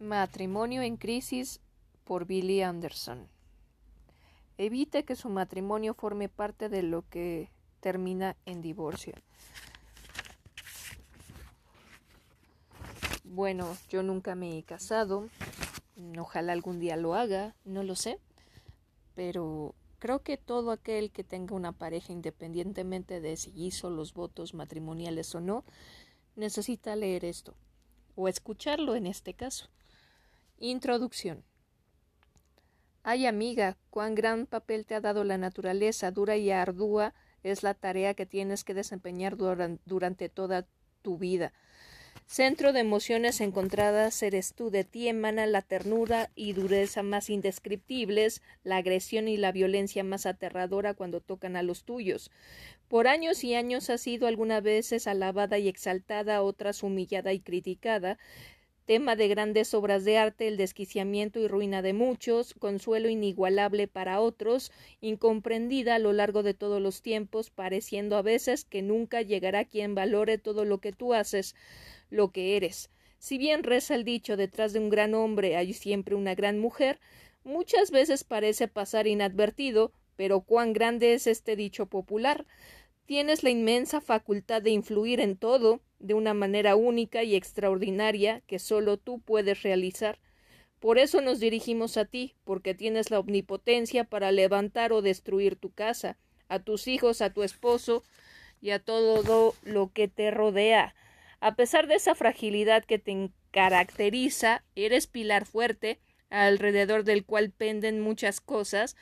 Matrimonio en crisis por Billy Anderson. Evite que su matrimonio forme parte de lo que termina en divorcio. Bueno, yo nunca me he casado. Ojalá algún día lo haga, no lo sé. Pero creo que todo aquel que tenga una pareja, independientemente de si hizo los votos matrimoniales o no, necesita leer esto. O escucharlo en este caso. Introducción. Ay amiga, cuán gran papel te ha dado la naturaleza, dura y ardua es la tarea que tienes que desempeñar durante toda tu vida. Centro de emociones encontradas eres tú, de ti emana la ternura y dureza más indescriptibles, la agresión y la violencia más aterradora cuando tocan a los tuyos. Por años y años has sido algunas veces alabada y exaltada, otras humillada y criticada, tema de grandes obras de arte, el desquiciamiento y ruina de muchos, consuelo inigualable para otros, incomprendida a lo largo de todos los tiempos, pareciendo a veces que nunca llegará quien valore todo lo que tú haces, lo que eres. Si bien reza el dicho detrás de un gran hombre hay siempre una gran mujer, muchas veces parece pasar inadvertido, pero cuán grande es este dicho popular. Tienes la inmensa facultad de influir en todo, de una manera única y extraordinaria que solo tú puedes realizar. Por eso nos dirigimos a ti, porque tienes la omnipotencia para levantar o destruir tu casa, a tus hijos, a tu esposo y a todo lo que te rodea. A pesar de esa fragilidad que te caracteriza, eres pilar fuerte, alrededor del cual penden muchas cosas,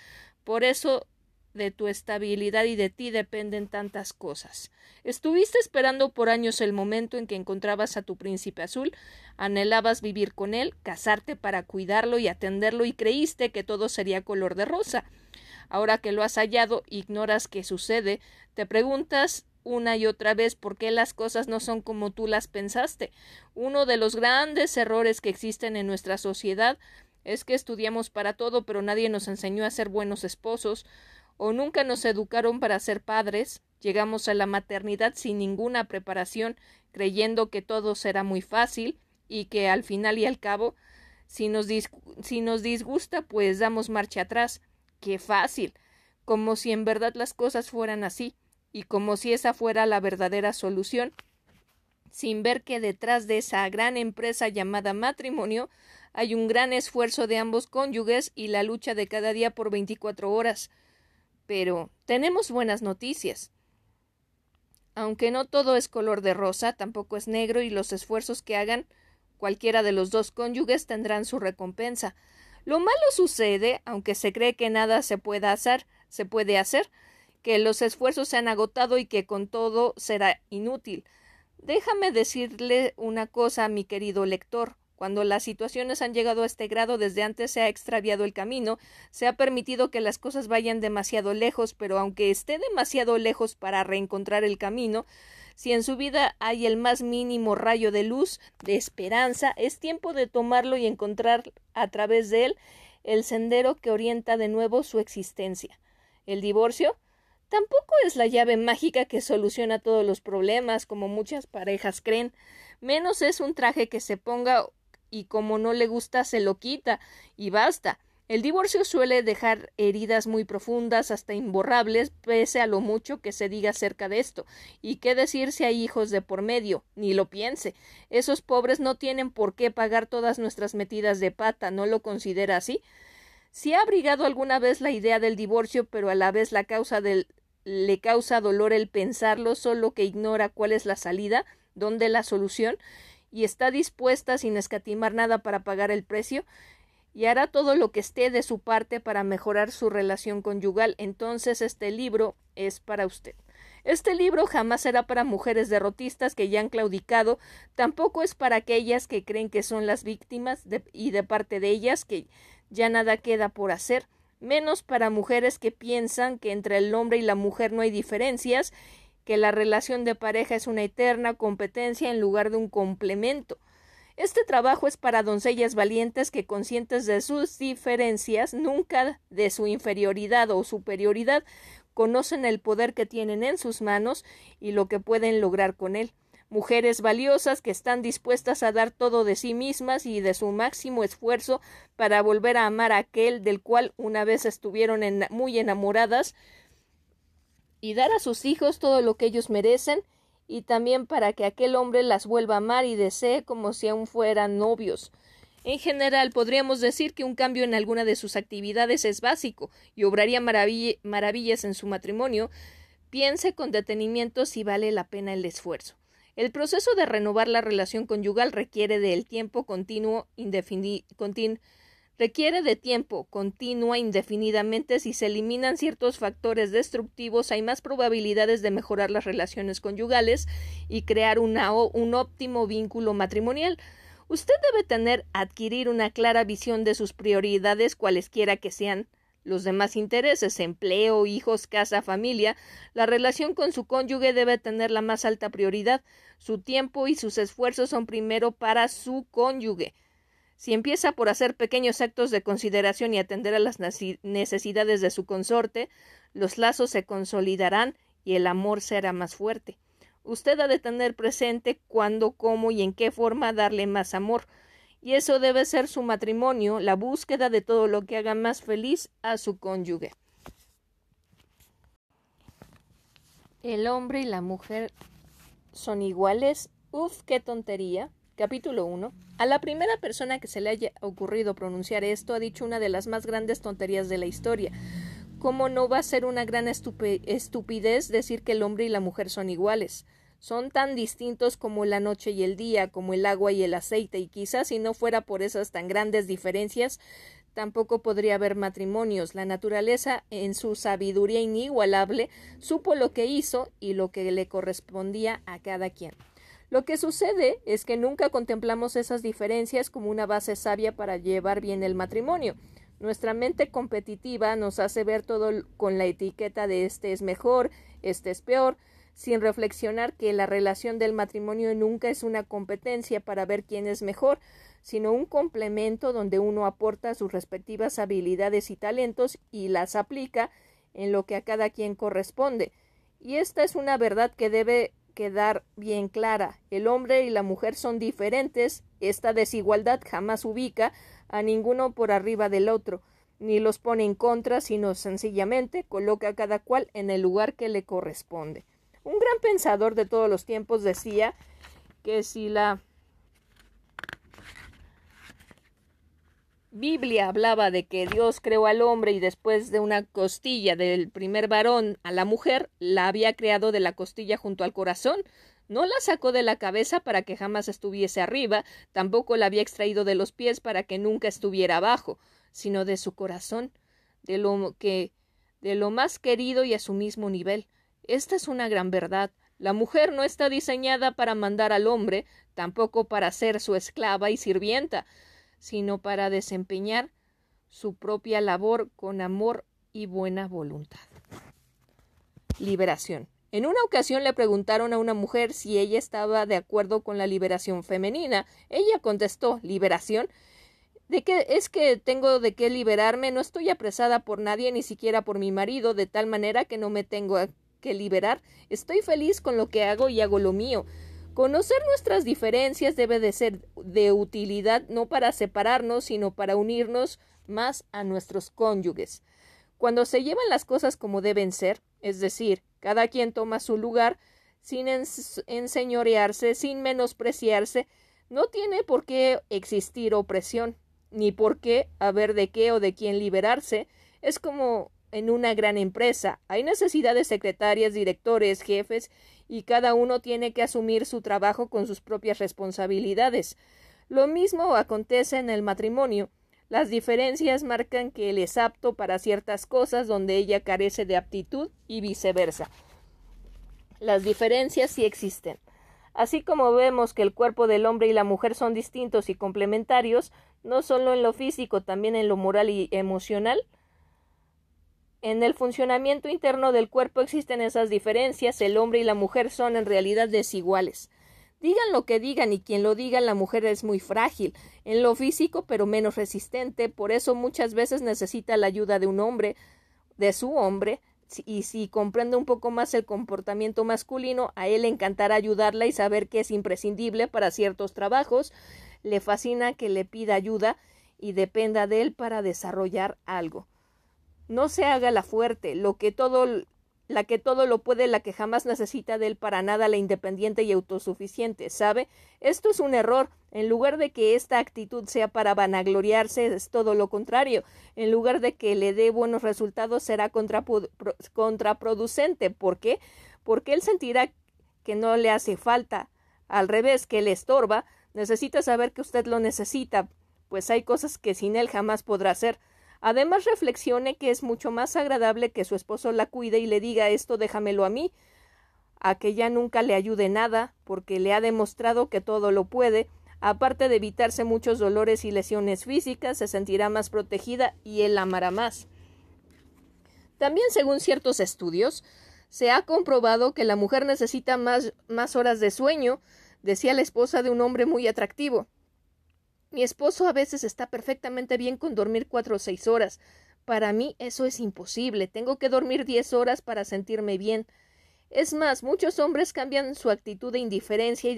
por eso de tu estabilidad y de ti dependen tantas cosas. Estuviste esperando por años el momento en que encontrabas a tu príncipe azul, anhelabas vivir con él, casarte para cuidarlo y atenderlo y creíste que todo sería color de rosa. Ahora que lo has hallado, ignoras qué sucede, te preguntas una y otra vez por qué las cosas no son como tú las pensaste. Uno de los grandes errores que existen en nuestra sociedad es que estudiamos para todo, pero nadie nos enseñó a ser buenos esposos, o nunca nos educaron para ser padres, llegamos a la maternidad sin ninguna preparación, creyendo que todo será muy fácil y que al final y al cabo, si nos, si nos disgusta, pues damos marcha atrás. Qué fácil, como si en verdad las cosas fueran así, y como si esa fuera la verdadera solución, sin ver que detrás de esa gran empresa llamada matrimonio hay un gran esfuerzo de ambos cónyuges y la lucha de cada día por veinticuatro horas. Pero tenemos buenas noticias. Aunque no todo es color de rosa, tampoco es negro y los esfuerzos que hagan cualquiera de los dos cónyuges tendrán su recompensa. Lo malo sucede, aunque se cree que nada se pueda hacer, se puede hacer, que los esfuerzos se han agotado y que con todo será inútil. Déjame decirle una cosa, mi querido lector. Cuando las situaciones han llegado a este grado, desde antes se ha extraviado el camino, se ha permitido que las cosas vayan demasiado lejos, pero aunque esté demasiado lejos para reencontrar el camino, si en su vida hay el más mínimo rayo de luz, de esperanza, es tiempo de tomarlo y encontrar a través de él el sendero que orienta de nuevo su existencia. El divorcio tampoco es la llave mágica que soluciona todos los problemas, como muchas parejas creen, menos es un traje que se ponga y como no le gusta se lo quita y basta. El divorcio suele dejar heridas muy profundas, hasta imborrables, pese a lo mucho que se diga acerca de esto. Y qué decir si hay hijos de por medio, ni lo piense. Esos pobres no tienen por qué pagar todas nuestras metidas de pata, ¿no lo considera así? Si ha abrigado alguna vez la idea del divorcio, pero a la vez la causa del le causa dolor el pensarlo, solo que ignora cuál es la salida, dónde la solución, y está dispuesta sin escatimar nada para pagar el precio y hará todo lo que esté de su parte para mejorar su relación conyugal, entonces este libro es para usted. Este libro jamás será para mujeres derrotistas que ya han claudicado, tampoco es para aquellas que creen que son las víctimas y de parte de ellas que ya nada queda por hacer, menos para mujeres que piensan que entre el hombre y la mujer no hay diferencias que la relación de pareja es una eterna competencia en lugar de un complemento. Este trabajo es para doncellas valientes que, conscientes de sus diferencias, nunca de su inferioridad o superioridad, conocen el poder que tienen en sus manos y lo que pueden lograr con él. mujeres valiosas que están dispuestas a dar todo de sí mismas y de su máximo esfuerzo para volver a amar a aquel del cual una vez estuvieron muy enamoradas y dar a sus hijos todo lo que ellos merecen y también para que aquel hombre las vuelva a amar y desee como si aún fueran novios. En general, podríamos decir que un cambio en alguna de sus actividades es básico y obraría maravillas en su matrimonio. Piense con detenimiento si vale la pena el esfuerzo. El proceso de renovar la relación conyugal requiere del tiempo continuo requiere de tiempo continua indefinidamente si se eliminan ciertos factores destructivos hay más probabilidades de mejorar las relaciones conyugales y crear un óptimo vínculo matrimonial. Usted debe tener adquirir una clara visión de sus prioridades cualesquiera que sean los demás intereses, empleo, hijos, casa, familia, la relación con su cónyuge debe tener la más alta prioridad. Su tiempo y sus esfuerzos son primero para su cónyuge. Si empieza por hacer pequeños actos de consideración y atender a las necesidades de su consorte, los lazos se consolidarán y el amor será más fuerte. Usted ha de tener presente cuándo, cómo y en qué forma darle más amor. Y eso debe ser su matrimonio, la búsqueda de todo lo que haga más feliz a su cónyuge. El hombre y la mujer son iguales. Uf, qué tontería. Capítulo 1. A la primera persona que se le haya ocurrido pronunciar esto ha dicho una de las más grandes tonterías de la historia. ¿Cómo no va a ser una gran estupidez decir que el hombre y la mujer son iguales? son tan distintos como la noche y el día, como el agua y el aceite, y quizás si no fuera por esas tan grandes diferencias, tampoco podría haber matrimonios. La naturaleza, en su sabiduría inigualable, supo lo que hizo y lo que le correspondía a cada quien. Lo que sucede es que nunca contemplamos esas diferencias como una base sabia para llevar bien el matrimonio. Nuestra mente competitiva nos hace ver todo con la etiqueta de este es mejor, este es peor, sin reflexionar que la relación del matrimonio nunca es una competencia para ver quién es mejor, sino un complemento donde uno aporta sus respectivas habilidades y talentos y las aplica en lo que a cada quien corresponde. Y esta es una verdad que debe quedar bien clara. El hombre y la mujer son diferentes. Esta desigualdad jamás ubica a ninguno por arriba del otro, ni los pone en contra, sino sencillamente coloca a cada cual en el lugar que le corresponde. Un gran pensador de todos los tiempos decía que si la Biblia hablaba de que Dios creó al hombre y después de una costilla del primer varón a la mujer, la había creado de la costilla junto al corazón. No la sacó de la cabeza para que jamás estuviese arriba, tampoco la había extraído de los pies para que nunca estuviera abajo, sino de su corazón, de lo que de lo más querido y a su mismo nivel. Esta es una gran verdad. La mujer no está diseñada para mandar al hombre, tampoco para ser su esclava y sirvienta, sino para desempeñar su propia labor con amor y buena voluntad. Liberación. En una ocasión le preguntaron a una mujer si ella estaba de acuerdo con la liberación femenina. Ella contestó ¿Liberación? ¿De qué es que tengo de qué liberarme? No estoy apresada por nadie, ni siquiera por mi marido, de tal manera que no me tengo que liberar. Estoy feliz con lo que hago y hago lo mío. Conocer nuestras diferencias debe de ser de utilidad no para separarnos, sino para unirnos más a nuestros cónyuges. Cuando se llevan las cosas como deben ser, es decir, cada quien toma su lugar, sin enseñorearse, sin menospreciarse, no tiene por qué existir opresión, ni por qué haber de qué o de quién liberarse. Es como en una gran empresa. Hay necesidad de secretarias, directores, jefes, y cada uno tiene que asumir su trabajo con sus propias responsabilidades. Lo mismo acontece en el matrimonio. Las diferencias marcan que él es apto para ciertas cosas donde ella carece de aptitud y viceversa. Las diferencias sí existen. Así como vemos que el cuerpo del hombre y la mujer son distintos y complementarios, no solo en lo físico, también en lo moral y emocional, en el funcionamiento interno del cuerpo existen esas diferencias, el hombre y la mujer son en realidad desiguales. Digan lo que digan y quien lo diga, la mujer es muy frágil, en lo físico pero menos resistente, por eso muchas veces necesita la ayuda de un hombre, de su hombre, y si comprende un poco más el comportamiento masculino, a él le encantará ayudarla y saber que es imprescindible para ciertos trabajos. Le fascina que le pida ayuda y dependa de él para desarrollar algo. No se haga la fuerte, lo que todo la que todo lo puede, la que jamás necesita de él para nada, la independiente y autosuficiente, ¿sabe? Esto es un error. En lugar de que esta actitud sea para vanagloriarse, es todo lo contrario. En lugar de que le dé buenos resultados, será contraproducente. ¿Por qué? Porque él sentirá que no le hace falta. Al revés, que le estorba, necesita saber que usted lo necesita, pues hay cosas que sin él jamás podrá hacer. Además, reflexione que es mucho más agradable que su esposo la cuide y le diga esto déjamelo a mí, a que ya nunca le ayude nada, porque le ha demostrado que todo lo puede, aparte de evitarse muchos dolores y lesiones físicas, se sentirá más protegida y él amará más. También, según ciertos estudios, se ha comprobado que la mujer necesita más, más horas de sueño, decía la esposa de un hombre muy atractivo. Mi esposo a veces está perfectamente bien con dormir cuatro o seis horas. Para mí eso es imposible. Tengo que dormir diez horas para sentirme bien. Es más, muchos hombres cambian su actitud de indiferencia y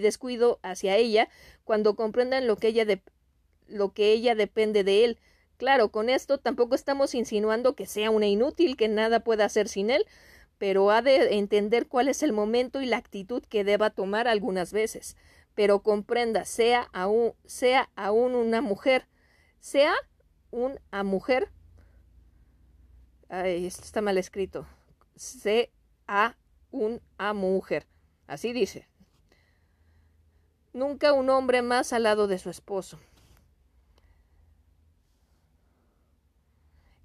descuido, hacia ella cuando comprenden lo que ella, lo que ella depende de él. Claro, con esto tampoco estamos insinuando que sea una inútil, que nada pueda hacer sin él, pero ha de entender cuál es el momento y la actitud que deba tomar algunas veces pero comprenda, sea aún, sea aún una mujer, sea una mujer, ay, está mal escrito, sea una mujer, así dice. Nunca un hombre más al lado de su esposo.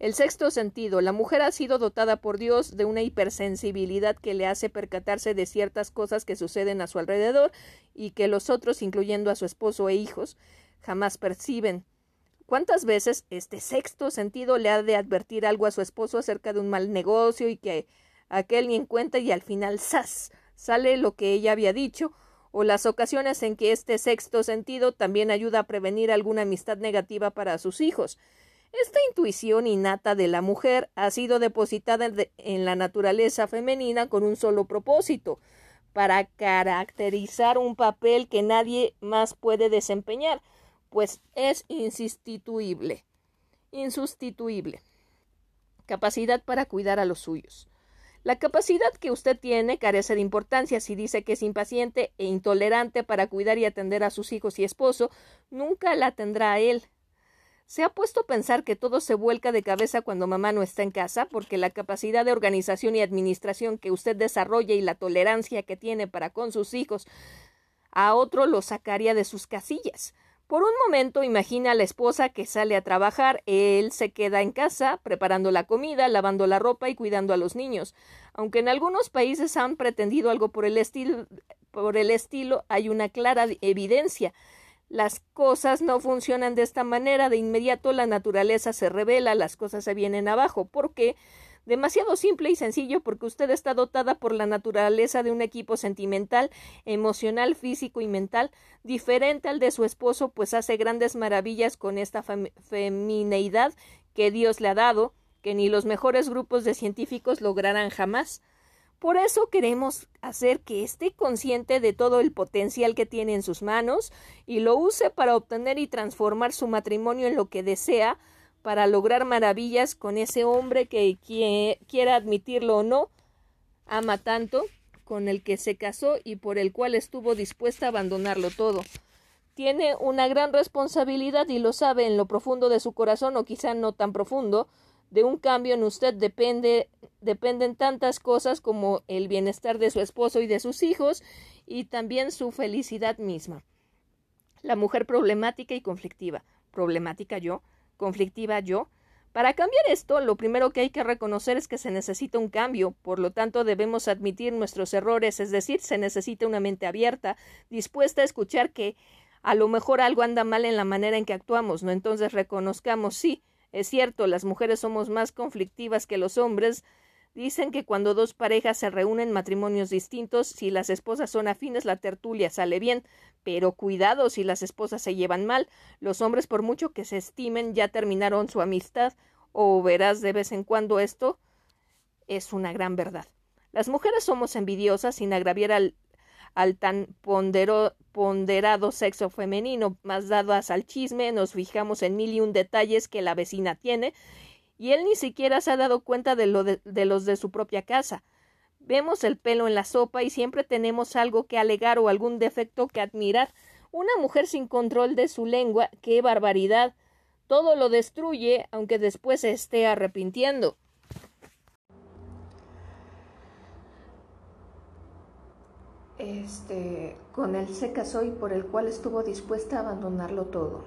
El sexto sentido. La mujer ha sido dotada por Dios de una hipersensibilidad que le hace percatarse de ciertas cosas que suceden a su alrededor y que los otros, incluyendo a su esposo e hijos, jamás perciben. ¿Cuántas veces este sexto sentido le ha de advertir algo a su esposo acerca de un mal negocio y que aquel ni en cuenta y al final ¡zas! sale lo que ella había dicho, o las ocasiones en que este sexto sentido también ayuda a prevenir alguna amistad negativa para sus hijos. Esta intuición innata de la mujer ha sido depositada en la naturaleza femenina con un solo propósito, para caracterizar un papel que nadie más puede desempeñar, pues es insustituible. Insustituible. Capacidad para cuidar a los suyos. La capacidad que usted tiene carece de importancia si dice que es impaciente e intolerante para cuidar y atender a sus hijos y esposo, nunca la tendrá él. ¿Se ha puesto a pensar que todo se vuelca de cabeza cuando mamá no está en casa? Porque la capacidad de organización y administración que usted desarrolla y la tolerancia que tiene para con sus hijos a otro lo sacaría de sus casillas. Por un momento imagina a la esposa que sale a trabajar, él se queda en casa preparando la comida, lavando la ropa y cuidando a los niños. Aunque en algunos países han pretendido algo por el estilo, por el estilo hay una clara evidencia las cosas no funcionan de esta manera, de inmediato la naturaleza se revela, las cosas se vienen abajo. ¿Por qué? Demasiado simple y sencillo porque usted está dotada por la naturaleza de un equipo sentimental, emocional, físico y mental, diferente al de su esposo, pues hace grandes maravillas con esta femineidad que Dios le ha dado, que ni los mejores grupos de científicos lograrán jamás. Por eso queremos hacer que esté consciente de todo el potencial que tiene en sus manos y lo use para obtener y transformar su matrimonio en lo que desea, para lograr maravillas con ese hombre que quiera admitirlo o no, ama tanto, con el que se casó y por el cual estuvo dispuesta a abandonarlo todo. Tiene una gran responsabilidad y lo sabe en lo profundo de su corazón o quizá no tan profundo, de un cambio en usted depende, dependen tantas cosas como el bienestar de su esposo y de sus hijos y también su felicidad misma. La mujer problemática y conflictiva. Problemática yo, conflictiva yo. Para cambiar esto, lo primero que hay que reconocer es que se necesita un cambio, por lo tanto debemos admitir nuestros errores, es decir, se necesita una mente abierta, dispuesta a escuchar que a lo mejor algo anda mal en la manera en que actuamos, ¿no? Entonces reconozcamos, sí, es cierto, las mujeres somos más conflictivas que los hombres. Dicen que cuando dos parejas se reúnen matrimonios distintos, si las esposas son afines, la tertulia sale bien. Pero cuidado si las esposas se llevan mal. Los hombres, por mucho que se estimen, ya terminaron su amistad. O verás de vez en cuando esto. es una gran verdad. Las mujeres somos envidiosas sin agraviar al, al tan ponderado sexo femenino, más dadas al chisme, nos fijamos en mil y un detalles que la vecina tiene, y él ni siquiera se ha dado cuenta de, lo de, de los de su propia casa. Vemos el pelo en la sopa y siempre tenemos algo que alegar o algún defecto que admirar. Una mujer sin control de su lengua, qué barbaridad. Todo lo destruye, aunque después se esté arrepintiendo. Este, con él se casó por el cual estuvo dispuesta a abandonarlo todo.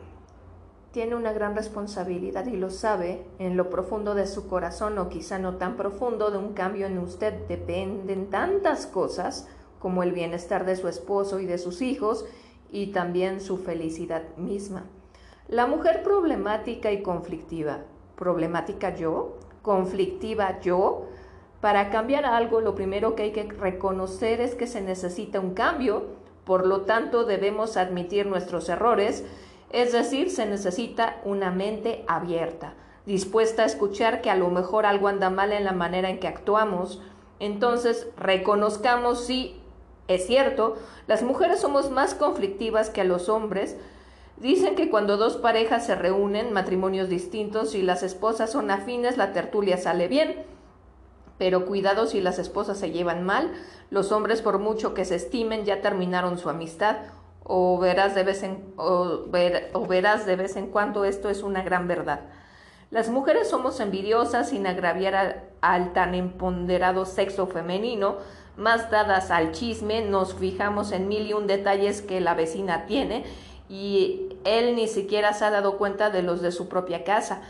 Tiene una gran responsabilidad y lo sabe, en lo profundo de su corazón o quizá no tan profundo, de un cambio en usted dependen tantas cosas como el bienestar de su esposo y de sus hijos y también su felicidad misma. La mujer problemática y conflictiva, problemática yo, conflictiva yo, para cambiar algo, lo primero que hay que reconocer es que se necesita un cambio, por lo tanto debemos admitir nuestros errores, es decir, se necesita una mente abierta, dispuesta a escuchar que a lo mejor algo anda mal en la manera en que actuamos. Entonces, reconozcamos si es cierto, las mujeres somos más conflictivas que a los hombres. Dicen que cuando dos parejas se reúnen, matrimonios distintos, y las esposas son afines, la tertulia sale bien. Pero cuidado si las esposas se llevan mal, los hombres por mucho que se estimen ya terminaron su amistad o verás de vez en, o, verás de vez en cuando esto es una gran verdad. Las mujeres somos envidiosas sin agraviar al tan empoderado sexo femenino, más dadas al chisme, nos fijamos en mil y un detalles que la vecina tiene y él ni siquiera se ha dado cuenta de los de su propia casa.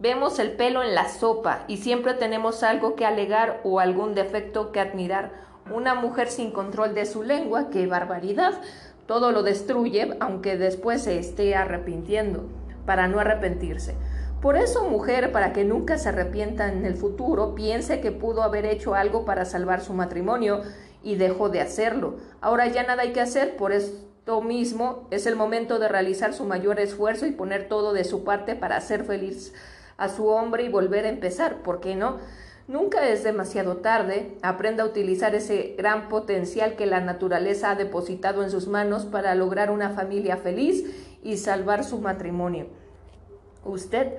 Vemos el pelo en la sopa y siempre tenemos algo que alegar o algún defecto que admirar. Una mujer sin control de su lengua, qué barbaridad. Todo lo destruye, aunque después se esté arrepintiendo, para no arrepentirse. Por eso, mujer, para que nunca se arrepienta en el futuro, piense que pudo haber hecho algo para salvar su matrimonio y dejó de hacerlo. Ahora ya nada hay que hacer, por esto mismo es el momento de realizar su mayor esfuerzo y poner todo de su parte para hacer feliz a su hombre y volver a empezar, ¿por qué no? Nunca es demasiado tarde, aprenda a utilizar ese gran potencial que la naturaleza ha depositado en sus manos para lograr una familia feliz y salvar su matrimonio. Usted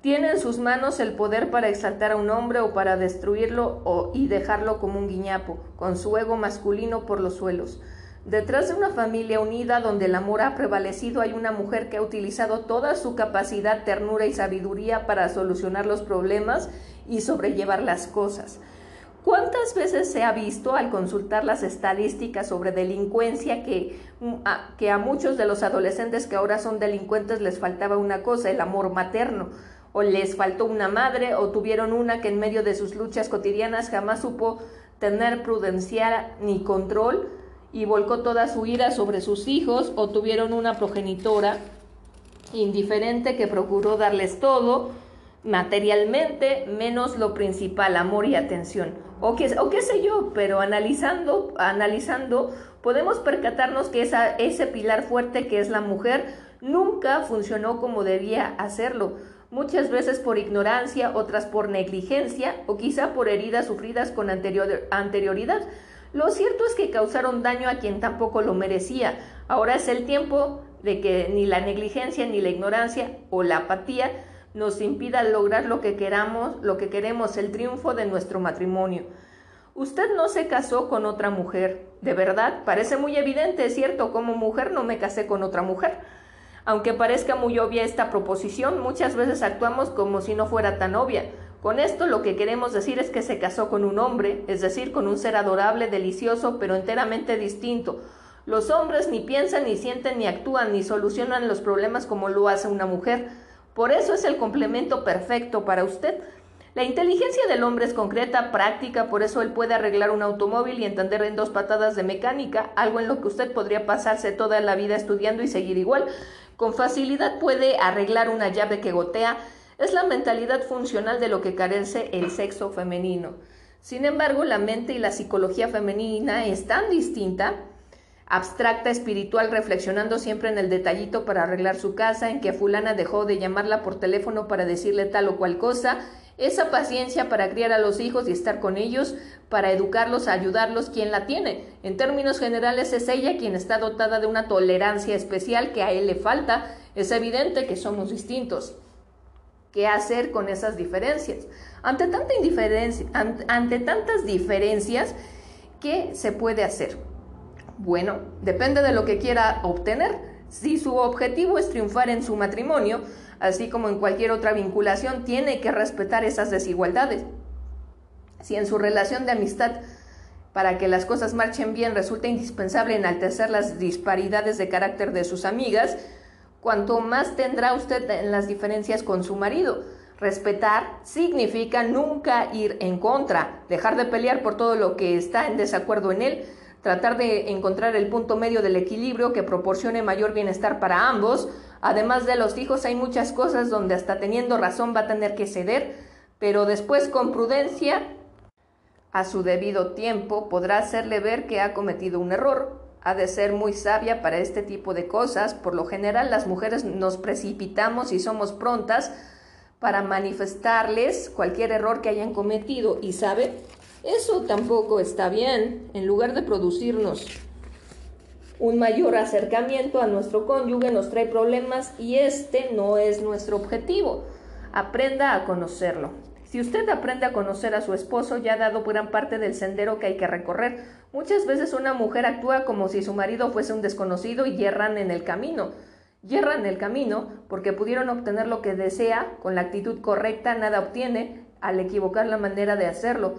tiene en sus manos el poder para exaltar a un hombre o para destruirlo o, y dejarlo como un guiñapo, con su ego masculino por los suelos. Detrás de una familia unida donde el amor ha prevalecido hay una mujer que ha utilizado toda su capacidad, ternura y sabiduría para solucionar los problemas y sobrellevar las cosas. ¿Cuántas veces se ha visto al consultar las estadísticas sobre delincuencia que a, que a muchos de los adolescentes que ahora son delincuentes les faltaba una cosa, el amor materno? o les faltó una madre o tuvieron una que en medio de sus luchas cotidianas jamás supo tener prudencial ni control y volcó toda su ira sobre sus hijos o tuvieron una progenitora indiferente que procuró darles todo materialmente menos lo principal, amor y atención. O qué, o qué sé yo, pero analizando, analizando, podemos percatarnos que esa, ese pilar fuerte que es la mujer nunca funcionó como debía hacerlo. Muchas veces por ignorancia, otras por negligencia o quizá por heridas sufridas con anterioridad. Lo cierto es que causaron daño a quien tampoco lo merecía. Ahora es el tiempo de que ni la negligencia, ni la ignorancia o la apatía nos impida lograr lo que queramos, lo que queremos, el triunfo de nuestro matrimonio. Usted no se casó con otra mujer. De verdad, parece muy evidente, es cierto, como mujer no me casé con otra mujer. Aunque parezca muy obvia esta proposición, muchas veces actuamos como si no fuera tan obvia. Con esto lo que queremos decir es que se casó con un hombre, es decir, con un ser adorable, delicioso, pero enteramente distinto. Los hombres ni piensan, ni sienten, ni actúan, ni solucionan los problemas como lo hace una mujer. Por eso es el complemento perfecto para usted. La inteligencia del hombre es concreta, práctica, por eso él puede arreglar un automóvil y entender en dos patadas de mecánica, algo en lo que usted podría pasarse toda la vida estudiando y seguir igual. Con facilidad puede arreglar una llave que gotea, es la mentalidad funcional de lo que carece el sexo femenino. Sin embargo, la mente y la psicología femenina es tan distinta, abstracta, espiritual, reflexionando siempre en el detallito para arreglar su casa, en que fulana dejó de llamarla por teléfono para decirle tal o cual cosa, Esa paciencia para criar a los hijos y estar con ellos, para educarlos, ayudarlos, ¿quién la tiene? En términos generales es ella quien está dotada de una tolerancia especial que a él le falta. Es evidente que somos distintos. ¿Qué hacer con esas diferencias? Ante, tanta indiferencia, ante tantas diferencias, ¿qué se puede hacer? Bueno, depende de lo que quiera obtener. Si su objetivo es triunfar en su matrimonio, así como en cualquier otra vinculación, tiene que respetar esas desigualdades. Si en su relación de amistad, para que las cosas marchen bien, resulta indispensable enaltecer las disparidades de carácter de sus amigas, cuanto más tendrá usted en las diferencias con su marido. Respetar significa nunca ir en contra, dejar de pelear por todo lo que está en desacuerdo en él, tratar de encontrar el punto medio del equilibrio que proporcione mayor bienestar para ambos, Además de los hijos hay muchas cosas donde hasta teniendo razón va a tener que ceder, pero después con prudencia, a su debido tiempo, podrá hacerle ver que ha cometido un error. Ha de ser muy sabia para este tipo de cosas. Por lo general las mujeres nos precipitamos y somos prontas para manifestarles cualquier error que hayan cometido. Y sabe, eso tampoco está bien. En lugar de producirnos un mayor acercamiento a nuestro cónyuge nos trae problemas y este no es nuestro objetivo. Aprenda a conocerlo. Si usted aprende a conocer a su esposo, ya ha dado gran parte del sendero que hay que recorrer. Muchas veces una mujer actúa como si su marido fuese un desconocido y yerran en el camino. Yerran el camino porque pudieron obtener lo que desea, con la actitud correcta nada obtiene al equivocar la manera de hacerlo.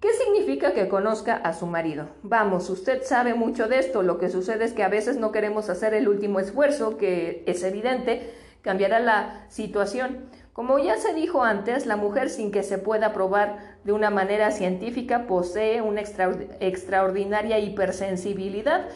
¿Qué significa que conozca a su marido? Vamos, usted sabe mucho de esto, lo que sucede es que a veces no queremos hacer el último esfuerzo, que es evidente, cambiará la situación. Como ya se dijo antes, la mujer sin que se pueda probar de una manera científica posee una extraordinaria hipersensibilidad.